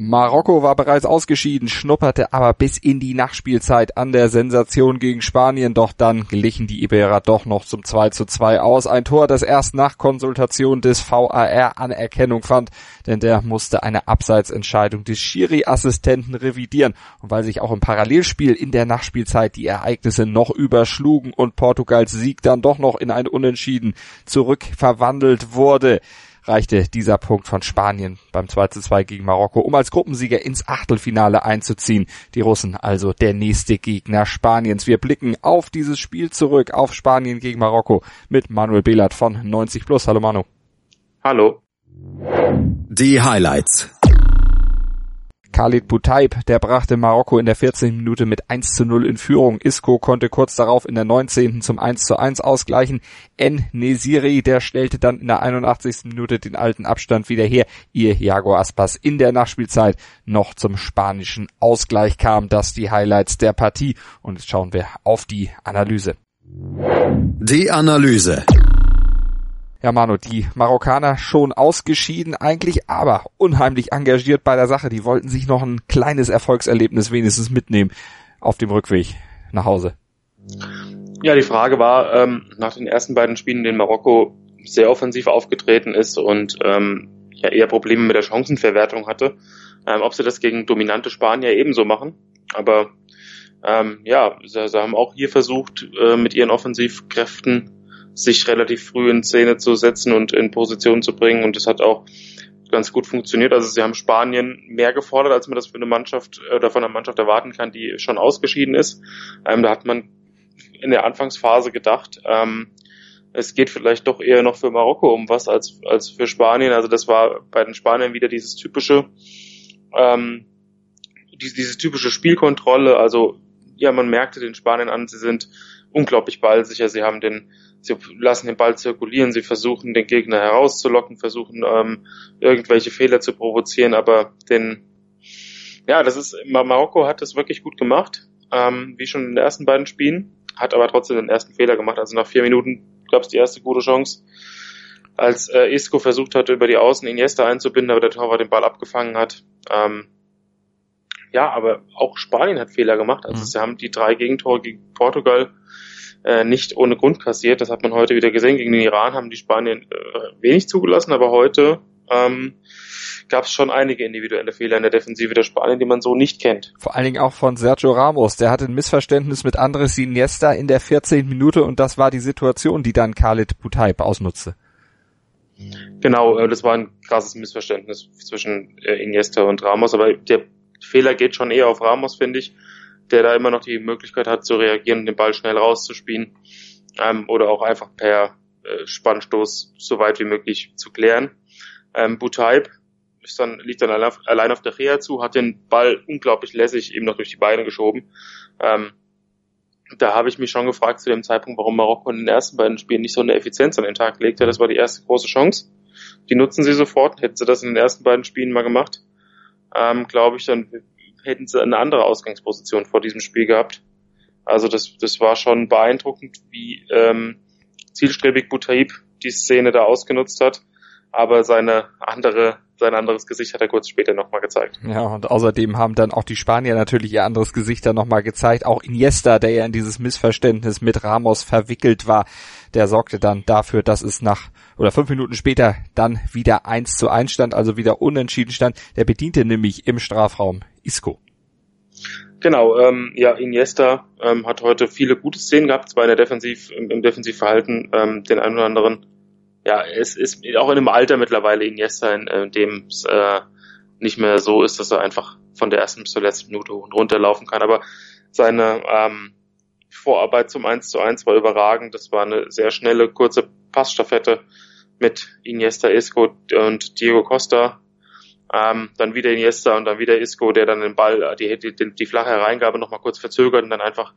Marokko war bereits ausgeschieden, schnupperte aber bis in die Nachspielzeit an der Sensation gegen Spanien, doch dann glichen die Iberer doch noch zum 2 zu 2 aus. Ein Tor, das erst nach Konsultation des VAR Anerkennung fand, denn der musste eine Abseitsentscheidung des Schiri-Assistenten revidieren. Und weil sich auch im Parallelspiel in der Nachspielzeit die Ereignisse noch überschlugen und Portugals Sieg dann doch noch in ein Unentschieden zurückverwandelt wurde, reichte dieser Punkt von Spanien beim 2 zu 2 gegen Marokko, um als Gruppensieger ins Achtelfinale einzuziehen. Die Russen also der nächste Gegner Spaniens. Wir blicken auf dieses Spiel zurück, auf Spanien gegen Marokko mit Manuel Behlert von 90 Plus. Hallo Manu. Hallo. Die Highlights. Khalid Boutaib, der brachte Marokko in der 14. Minute mit 1 zu 0 in Führung. Isco konnte kurz darauf in der 19. zum 1 zu 1 ausgleichen. En Nesiri, der stellte dann in der 81. Minute den alten Abstand wieder her. Ihr Jago Aspas in der Nachspielzeit noch zum spanischen Ausgleich kam. Das die Highlights der Partie. Und jetzt schauen wir auf die Analyse. Die Analyse. Ja, Manu, die Marokkaner schon ausgeschieden eigentlich, aber unheimlich engagiert bei der Sache. Die wollten sich noch ein kleines Erfolgserlebnis wenigstens mitnehmen auf dem Rückweg nach Hause. Ja, die Frage war, ähm, nach den ersten beiden Spielen, in denen Marokko sehr offensiv aufgetreten ist und ähm, ja eher Probleme mit der Chancenverwertung hatte, ähm, ob sie das gegen dominante Spanier ebenso machen. Aber ähm, ja, sie, sie haben auch hier versucht, äh, mit ihren Offensivkräften sich relativ früh in Szene zu setzen und in Position zu bringen. Und das hat auch ganz gut funktioniert. Also sie haben Spanien mehr gefordert, als man das für eine Mannschaft oder von einer Mannschaft erwarten kann, die schon ausgeschieden ist. Ähm, da hat man in der Anfangsphase gedacht, ähm, es geht vielleicht doch eher noch für Marokko um was als, als für Spanien. Also das war bei den Spaniern wieder dieses typische, ähm, diese, diese typische Spielkontrolle. Also ja, man merkte den Spaniern an, sie sind unglaublich ballsicher. Sie haben den sie lassen den Ball zirkulieren, sie versuchen den Gegner herauszulocken, versuchen ähm, irgendwelche Fehler zu provozieren, aber den, ja, das ist, Marokko hat das wirklich gut gemacht, ähm, wie schon in den ersten beiden Spielen, hat aber trotzdem den ersten Fehler gemacht. Also nach vier Minuten gab es die erste gute Chance, als äh, Isco versucht hat, über die Außen Iniesta einzubinden, aber der Torwart den Ball abgefangen hat. Ähm, ja, aber auch Spanien hat Fehler gemacht. Also mhm. sie haben die drei Gegentore gegen Portugal äh, nicht ohne Grund kassiert. Das hat man heute wieder gesehen. Gegen den Iran haben die Spanier äh, wenig zugelassen, aber heute ähm, gab es schon einige individuelle Fehler in der Defensive der Spanier, die man so nicht kennt. Vor allen Dingen auch von Sergio Ramos. Der hatte ein Missverständnis mit Andres Iniesta in der 14. Minute und das war die Situation, die dann Khalid Boutaib ausnutzte. Genau, äh, das war ein krasses Missverständnis zwischen äh, Iniesta und Ramos, aber der Fehler geht schon eher auf Ramos, finde ich der da immer noch die Möglichkeit hat zu reagieren den Ball schnell rauszuspielen ähm, oder auch einfach per äh, Spannstoß so weit wie möglich zu klären. Ähm, Butaib ist dann, liegt dann allein auf, der Reha zu, hat den Ball unglaublich lässig eben noch durch die Beine geschoben. Ähm, da habe ich mich schon gefragt zu dem Zeitpunkt, warum Marokko in den ersten beiden Spielen nicht so eine Effizienz an den Tag legte. Das war die erste große Chance. Die nutzen sie sofort. Hätten sie das in den ersten beiden Spielen mal gemacht, ähm, glaube ich, dann hätten sie eine andere Ausgangsposition vor diesem Spiel gehabt. Also das, das war schon beeindruckend, wie ähm, zielstrebig Butaib die Szene da ausgenutzt hat. Aber seine andere, sein anderes Gesicht hat er kurz später nochmal gezeigt. Ja, und außerdem haben dann auch die Spanier natürlich ihr anderes Gesicht dann nochmal gezeigt. Auch Iniesta, der ja in dieses Missverständnis mit Ramos verwickelt war, der sorgte dann dafür, dass es nach oder fünf Minuten später dann wieder eins zu eins stand, also wieder unentschieden stand. Der bediente nämlich im Strafraum Isco. Genau, ähm, ja, Iniesta ähm, hat heute viele gute Szenen gehabt, zwar in der Defensiv, im, im Defensivverhalten, ähm, den einen oder anderen. Ja, es ist auch in einem Alter mittlerweile Iniesta, in, in dem es äh, nicht mehr so ist, dass er einfach von der ersten bis zur letzten Minute hoch und runter laufen kann. Aber seine ähm, Vorarbeit zum 1 zu 1 war überragend. Das war eine sehr schnelle, kurze Passstaffette mit Iniesta, Isco und Diego Costa. Ähm, dann wieder Iniesta und dann wieder Isco, der dann den Ball, die, die, die flache Hereingabe nochmal kurz verzögert und dann einfach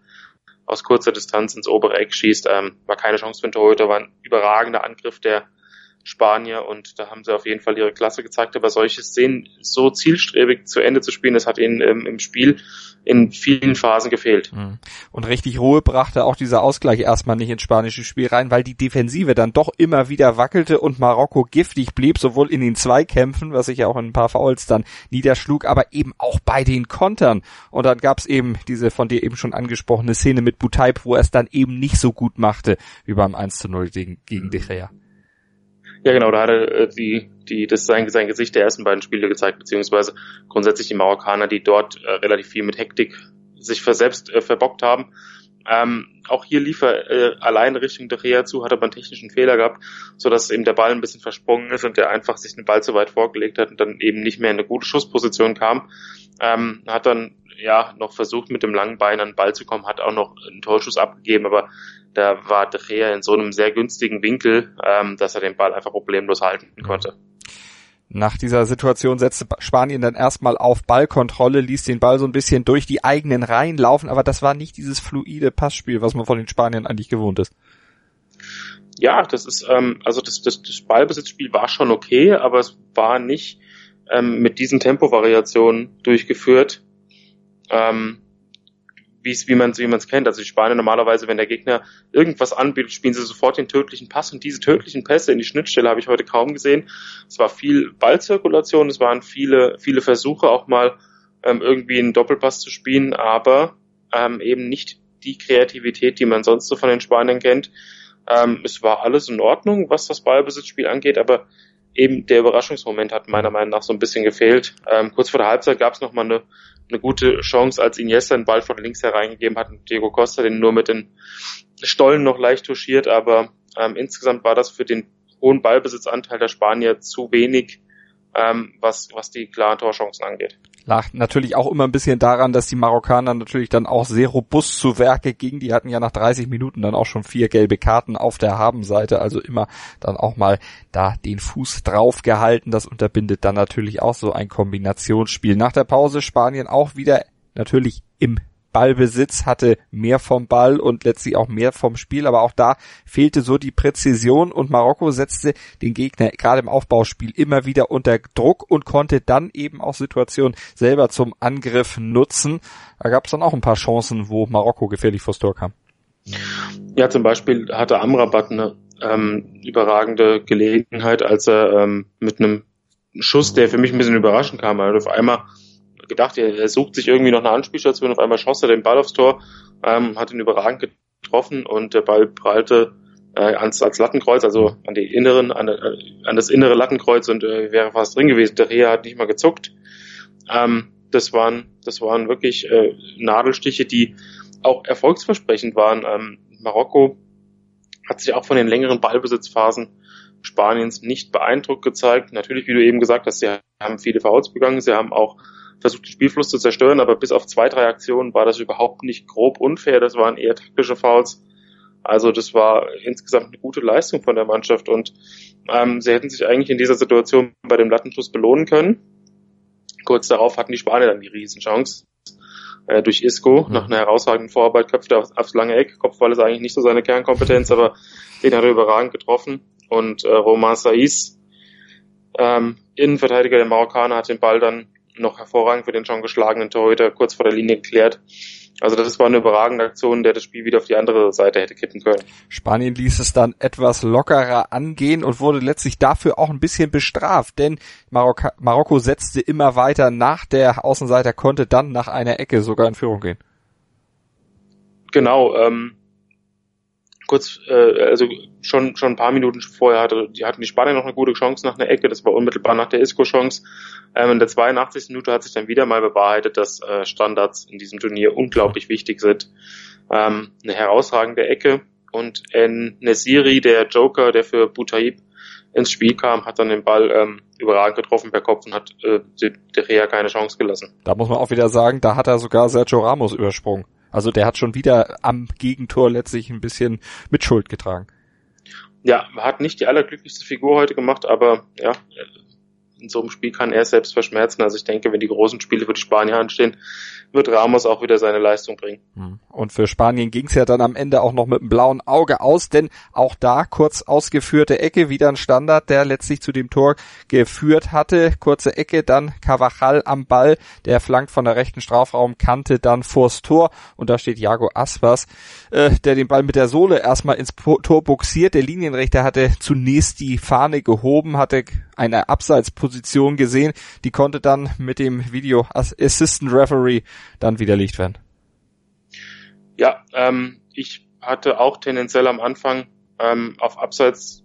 aus kurzer Distanz ins obere Eck schießt. Ähm, war keine Chance für den Torhüter, war ein überragender Angriff der Spanier und da haben sie auf jeden Fall ihre Klasse gezeigt. Aber solche Szenen so zielstrebig zu Ende zu spielen, das hat ihnen ähm, im Spiel in vielen Phasen gefehlt. Mhm. Und richtig Ruhe brachte auch dieser Ausgleich erstmal nicht ins spanische Spiel rein, weil die Defensive dann doch immer wieder wackelte und Marokko giftig blieb, sowohl in den Zweikämpfen, was sich ja auch in ein paar Fouls dann niederschlug, aber eben auch bei den Kontern. Und dann gab's eben diese von dir eben schon angesprochene Szene mit Butaib, wo er es dann eben nicht so gut machte wie beim 1 zu 0 gegen, gegen De Gea. Ja, genau, da hat er äh, die, die, das sein, sein Gesicht der ersten beiden Spiele gezeigt, beziehungsweise grundsätzlich die Marokkaner, die dort äh, relativ viel mit Hektik sich ver selbst äh, verbockt haben. Ähm, auch hier lief er äh, allein Richtung De zu, hat aber einen technischen Fehler gehabt, so dass eben der Ball ein bisschen versprungen ist und der einfach sich den Ball zu weit vorgelegt hat und dann eben nicht mehr in eine gute Schussposition kam. Ähm, hat dann ja noch versucht mit dem langen Bein an den Ball zu kommen, hat auch noch einen Torschuss abgegeben, aber da war De Gea in so einem sehr günstigen Winkel, ähm, dass er den Ball einfach problemlos halten konnte. Nach dieser Situation setzte Spanien dann erstmal auf Ballkontrolle, ließ den Ball so ein bisschen durch die eigenen Reihen laufen, aber das war nicht dieses fluide Passspiel, was man von den Spaniern eigentlich gewohnt ist. Ja, das ist, ähm, also das, das, das Ballbesitzspiel war schon okay, aber es war nicht ähm, mit diesen Tempovariationen durchgeführt. Ähm, wie wie man wie man es kennt. Also die Spanier normalerweise, wenn der Gegner irgendwas anbietet, spielen sie sofort den tödlichen Pass und diese tödlichen Pässe in die Schnittstelle habe ich heute kaum gesehen. Es war viel Ballzirkulation, es waren viele viele Versuche auch mal ähm, irgendwie einen Doppelpass zu spielen, aber ähm, eben nicht die Kreativität, die man sonst so von den Spaniern kennt. Ähm, es war alles in Ordnung, was das Ballbesitzspiel angeht, aber eben der Überraschungsmoment hat meiner Meinung nach so ein bisschen gefehlt. Ähm, kurz vor der Halbzeit gab es nochmal eine eine gute Chance, als Iniesta den Ball von links hereingegeben hat und Diego Costa den nur mit den Stollen noch leicht touchiert, aber ähm, insgesamt war das für den hohen Ballbesitzanteil der Spanier zu wenig, ähm, was, was die klaren Torchancen angeht. Lag natürlich auch immer ein bisschen daran, dass die Marokkaner natürlich dann auch sehr robust zu Werke gingen. Die hatten ja nach 30 Minuten dann auch schon vier gelbe Karten auf der Habenseite, also immer dann auch mal da den Fuß drauf gehalten. Das unterbindet dann natürlich auch so ein Kombinationsspiel. Nach der Pause Spanien auch wieder natürlich im Ballbesitz, hatte mehr vom Ball und letztlich auch mehr vom Spiel, aber auch da fehlte so die Präzision und Marokko setzte den Gegner gerade im Aufbauspiel immer wieder unter Druck und konnte dann eben auch Situationen selber zum Angriff nutzen. Da gab es dann auch ein paar Chancen, wo Marokko gefährlich vors Tor kam. Ja, zum Beispiel hatte Amrabat eine ähm, überragende Gelegenheit, als er ähm, mit einem Schuss, der für mich ein bisschen überraschend kam, also auf einmal gedacht, er, er sucht sich irgendwie noch eine Anspielstation, auf einmal schoss er den Ball aufs Tor, ähm, hat ihn überragend getroffen und der Ball prallte äh, ans, ans Lattenkreuz, also an die inneren, an, an das innere Lattenkreuz und äh, wäre fast drin gewesen. Der Reha hat nicht mal gezuckt. Ähm, das waren, das waren wirklich äh, Nadelstiche, die auch erfolgsversprechend waren. Ähm, Marokko hat sich auch von den längeren Ballbesitzphasen Spaniens nicht beeindruckt gezeigt. Natürlich, wie du eben gesagt hast, sie haben viele Fouls begangen, sie haben auch versucht, den Spielfluss zu zerstören, aber bis auf zwei, drei Aktionen war das überhaupt nicht grob unfair. Das waren eher taktische Fouls. Also das war insgesamt eine gute Leistung von der Mannschaft und ähm, sie hätten sich eigentlich in dieser Situation bei dem Lattenschuss belohnen können. Kurz darauf hatten die Spanier dann die Riesenchance äh, durch Isco mhm. nach einer herausragenden Vorarbeit köpfte aufs, aufs lange Eck. Kopfball ist eigentlich nicht so seine Kernkompetenz, aber den hat er überragend getroffen und äh, Romain Saiz, ähm, Innenverteidiger der Marokkaner, hat den Ball dann noch hervorragend für den schon geschlagenen Torhüter kurz vor der Linie geklärt. Also das war eine überragende Aktion, der das Spiel wieder auf die andere Seite hätte kippen können. Spanien ließ es dann etwas lockerer angehen und wurde letztlich dafür auch ein bisschen bestraft, denn Marokko, Marokko setzte immer weiter nach, der Außenseiter konnte dann nach einer Ecke sogar in Führung gehen. Genau, ähm, kurz, äh, also schon schon ein paar Minuten vorher hatte, die hatten die Spanier noch eine gute Chance nach einer Ecke, das war unmittelbar nach der Isco-Chance. Ähm, in der 82. Minute hat sich dann wieder mal bewahrheitet, dass äh, Standards in diesem Turnier unglaublich wichtig sind. Ähm, eine herausragende Ecke und in Nesiri, der Joker, der für Butaib ins Spiel kam, hat dann den Ball ähm, überragend getroffen per Kopf und hat äh, De Rea keine Chance gelassen. Da muss man auch wieder sagen, da hat er sogar Sergio Ramos übersprungen. Also der hat schon wieder am Gegentor letztlich ein bisschen mit Schuld getragen. Ja, hat nicht die allerglücklichste Figur heute gemacht, aber ja, in so einem Spiel kann er selbst verschmerzen. Also ich denke, wenn die großen Spiele für die Spanier anstehen, wird Ramos auch wieder seine Leistung bringen. Hm. Und für Spanien ging's ja dann am Ende auch noch mit einem blauen Auge aus, denn auch da kurz ausgeführte Ecke, wieder ein Standard, der letztlich zu dem Tor geführt hatte. Kurze Ecke, dann Cavachal am Ball, der flankt von der rechten Strafraumkante dann vors Tor und da steht Jago Aspas, äh, der den Ball mit der Sohle erstmal ins Tor buxiert. Der Linienrichter hatte zunächst die Fahne gehoben, hatte eine Abseitsposition gesehen, die konnte dann mit dem Video Assistant Referee dann widerlegt werden. Ja, ähm, ich hatte auch tendenziell am Anfang ähm, auf Abseits,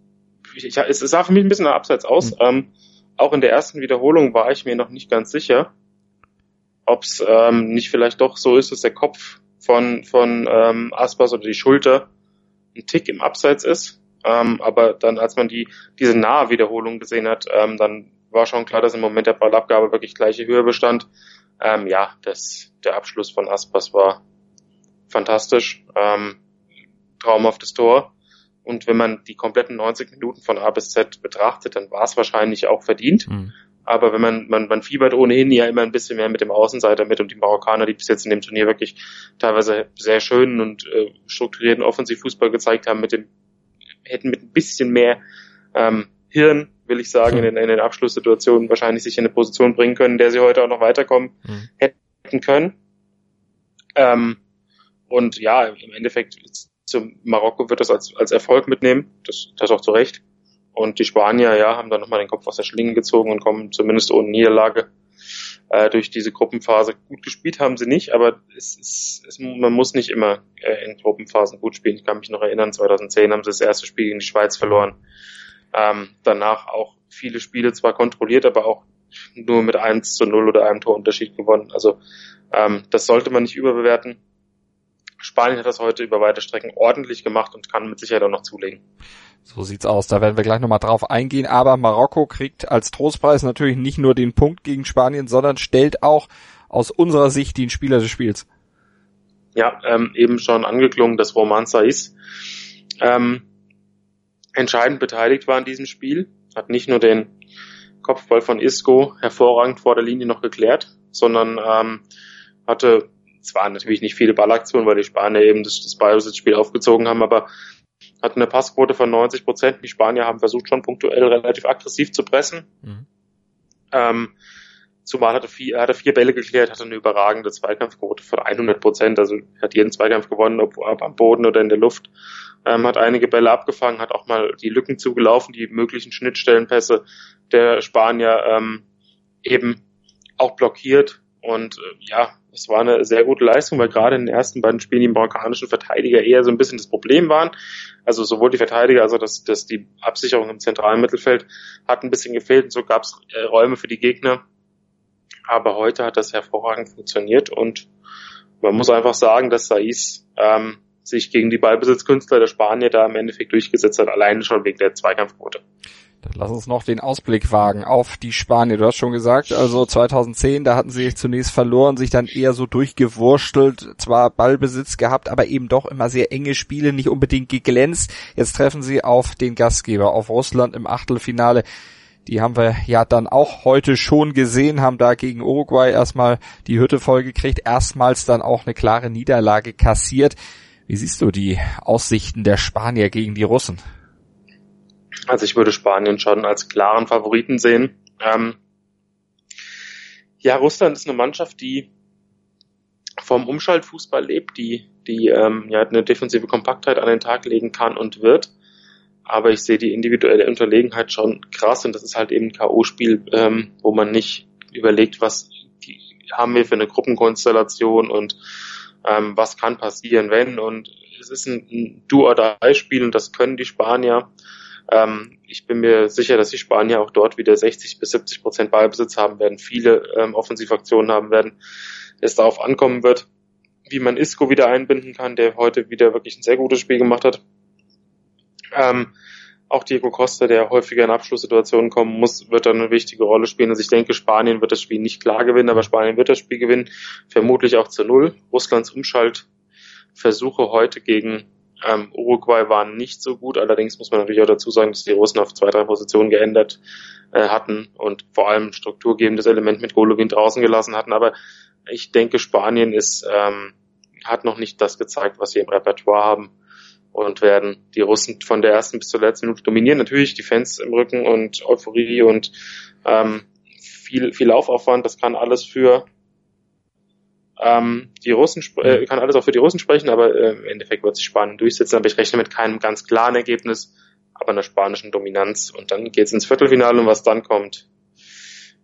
ich, es sah für mich ein bisschen nach Abseits aus. Mhm. Ähm, auch in der ersten Wiederholung war ich mir noch nicht ganz sicher, ob es ähm, nicht vielleicht doch so ist, dass der Kopf von, von ähm, Aspas oder die Schulter ein Tick im Abseits ist. Ähm, aber dann, als man die diese nahe Wiederholung gesehen hat, ähm, dann war schon klar, dass im Moment der Ballabgabe wirklich gleiche Höhe bestand. Ähm, ja, das, der Abschluss von Aspas war fantastisch. Ähm, traumhaftes Tor. Und wenn man die kompletten 90 Minuten von A bis Z betrachtet, dann war es wahrscheinlich auch verdient. Mhm. Aber wenn man, man, man fiebert ohnehin ja immer ein bisschen mehr mit dem Außenseiter mit und die Marokkaner, die bis jetzt in dem Turnier wirklich teilweise sehr schönen und äh, strukturierten Offensivfußball gezeigt haben, mit dem, hätten mit ein bisschen mehr ähm, Hirn, will ich sagen, mhm. in, den, in den Abschlusssituationen wahrscheinlich sich in eine Position bringen können, der sie heute auch noch weiterkommen mhm. hätten können. Ähm, und ja, im Endeffekt zum Marokko wird das als, als Erfolg mitnehmen, das, das auch zu Recht. Und die Spanier, ja, haben dann nochmal den Kopf aus der Schlinge gezogen und kommen zumindest ohne Niederlage äh, durch diese Gruppenphase. Gut gespielt haben sie nicht, aber es ist, es, man muss nicht immer äh, in Gruppenphasen gut spielen. Ich kann mich noch erinnern, 2010 haben sie das erste Spiel gegen die Schweiz verloren. Ähm, danach auch viele Spiele zwar kontrolliert, aber auch nur mit 1 zu 0 oder einem Torunterschied gewonnen. Also ähm, das sollte man nicht überbewerten. Spanien hat das heute über weite Strecken ordentlich gemacht und kann mit Sicherheit auch noch zulegen. So sieht's aus. Da werden wir gleich nochmal drauf eingehen. Aber Marokko kriegt als Trostpreis natürlich nicht nur den Punkt gegen Spanien, sondern stellt auch aus unserer Sicht den Spieler des Spiels. Ja, ähm, eben schon angeklungen, dass Roman Saiz ähm, entscheidend beteiligt war in diesem Spiel. Hat nicht nur den Kopfball von Isco hervorragend vor der Linie noch geklärt, sondern ähm, hatte zwar natürlich nicht viele Ballaktionen, weil die Spanier eben das, das Ballbesitzspiel aufgezogen haben, aber hat eine Passquote von 90 Prozent. Die Spanier haben versucht schon punktuell relativ aggressiv zu pressen. Mhm. Ähm, zumal hatte vier, hatte vier Bälle geklärt, hatte eine überragende Zweikampfquote von 100 Prozent. Also hat jeden Zweikampf gewonnen, ob, ob am Boden oder in der Luft. Ähm, hat einige Bälle abgefangen, hat auch mal die Lücken zugelaufen, die möglichen Schnittstellenpässe der Spanier ähm, eben auch blockiert. Und äh, ja, es war eine sehr gute Leistung, weil gerade in den ersten beiden Spielen die marokkanischen Verteidiger eher so ein bisschen das Problem waren. Also sowohl die Verteidiger, also dass, dass die Absicherung im zentralen Mittelfeld hat ein bisschen gefehlt und so gab es äh, Räume für die Gegner. Aber heute hat das hervorragend funktioniert und man muss einfach sagen, dass Saiz ähm, sich gegen die Ballbesitzkünstler der Spanier da im Endeffekt durchgesetzt hat, alleine schon wegen der Zweikampfquote. Dann lass uns noch den Ausblick wagen auf die Spanier. Du hast schon gesagt, also 2010, da hatten sie zunächst verloren, sich dann eher so durchgewurschtelt, zwar Ballbesitz gehabt, aber eben doch immer sehr enge Spiele, nicht unbedingt geglänzt. Jetzt treffen sie auf den Gastgeber, auf Russland im Achtelfinale. Die haben wir ja dann auch heute schon gesehen, haben da gegen Uruguay erstmal die Hütte vollgekriegt, erstmals dann auch eine klare Niederlage kassiert. Wie siehst du die Aussichten der Spanier gegen die Russen? Also ich würde Spanien schon als klaren Favoriten sehen. Ähm, ja, Russland ist eine Mannschaft, die vom Umschaltfußball lebt, die, die ähm, ja, eine defensive Kompaktheit an den Tag legen kann und wird. Aber ich sehe die individuelle Unterlegenheit schon krass und das ist halt eben ein K.O.-Spiel, ähm, wo man nicht überlegt, was haben wir für eine Gruppenkonstellation und ähm, was kann passieren, wenn. Und es ist ein, ein Do-or-Die-Spiel und das können die Spanier. Ähm, ich bin mir sicher, dass die Spanier auch dort wieder 60 bis 70 Prozent Ballbesitz haben werden, viele ähm, Offensivaktionen haben werden. Es darauf ankommen wird, wie man Isco wieder einbinden kann, der heute wieder wirklich ein sehr gutes Spiel gemacht hat. Ähm, auch Diego Costa, der häufiger in Abschlusssituationen kommen muss, wird dann eine wichtige Rolle spielen. Also ich denke, Spanien wird das Spiel nicht klar gewinnen, aber Spanien wird das Spiel gewinnen, vermutlich auch zu null. Russlands Umschaltversuche heute gegen Ähm, Uruguay war nicht so gut, allerdings muss man natürlich auch dazu sagen, dass die Russen auf zwei, drei Positionen geändert äh, hatten und vor allem strukturgebendes Element mit Golovin draußen gelassen hatten. Aber ich denke, Spanien ist, ähm, hat noch nicht das gezeigt, was sie im Repertoire haben und werden die Russen von der ersten bis zur letzten Minute dominieren. Natürlich die Fans im Rücken und Euphorie und ähm, viel, viel Laufaufwand, das kann alles für ähm, die Russen äh, kann alles auch für die Russen sprechen, aber äh, im Endeffekt wird sich Spanien durchsetzen. Aber ich rechne mit keinem ganz klaren Ergebnis, aber einer spanischen Dominanz. Und dann geht's ins Viertelfinale und was dann kommt,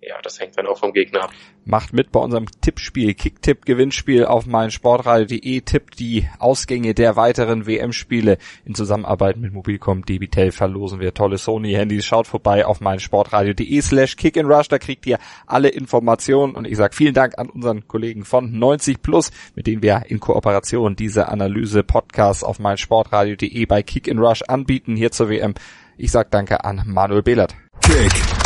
ja, das hängt dann auch vom Gegner ab. Macht mit bei unserem Tippspiel, Kicktipp-Gewinnspiel auf meinsportradio.de. Tippt die Ausgänge der weiteren WM-Spiele. In Zusammenarbeit mit Mobilcom Debitel verlosen wir tolle Sony-Handys. Schaut vorbei auf meinsportradio.de slash kickandrush. Da kriegt ihr alle Informationen. Und ich sage vielen Dank an unseren Kollegen von 90 Plus, mit denen wir in Kooperation diese Analyse-Podcasts auf meinsportradio.de bei Kick and Rush anbieten hier zur WM. Ich sage danke an Manuel Behlert. Kick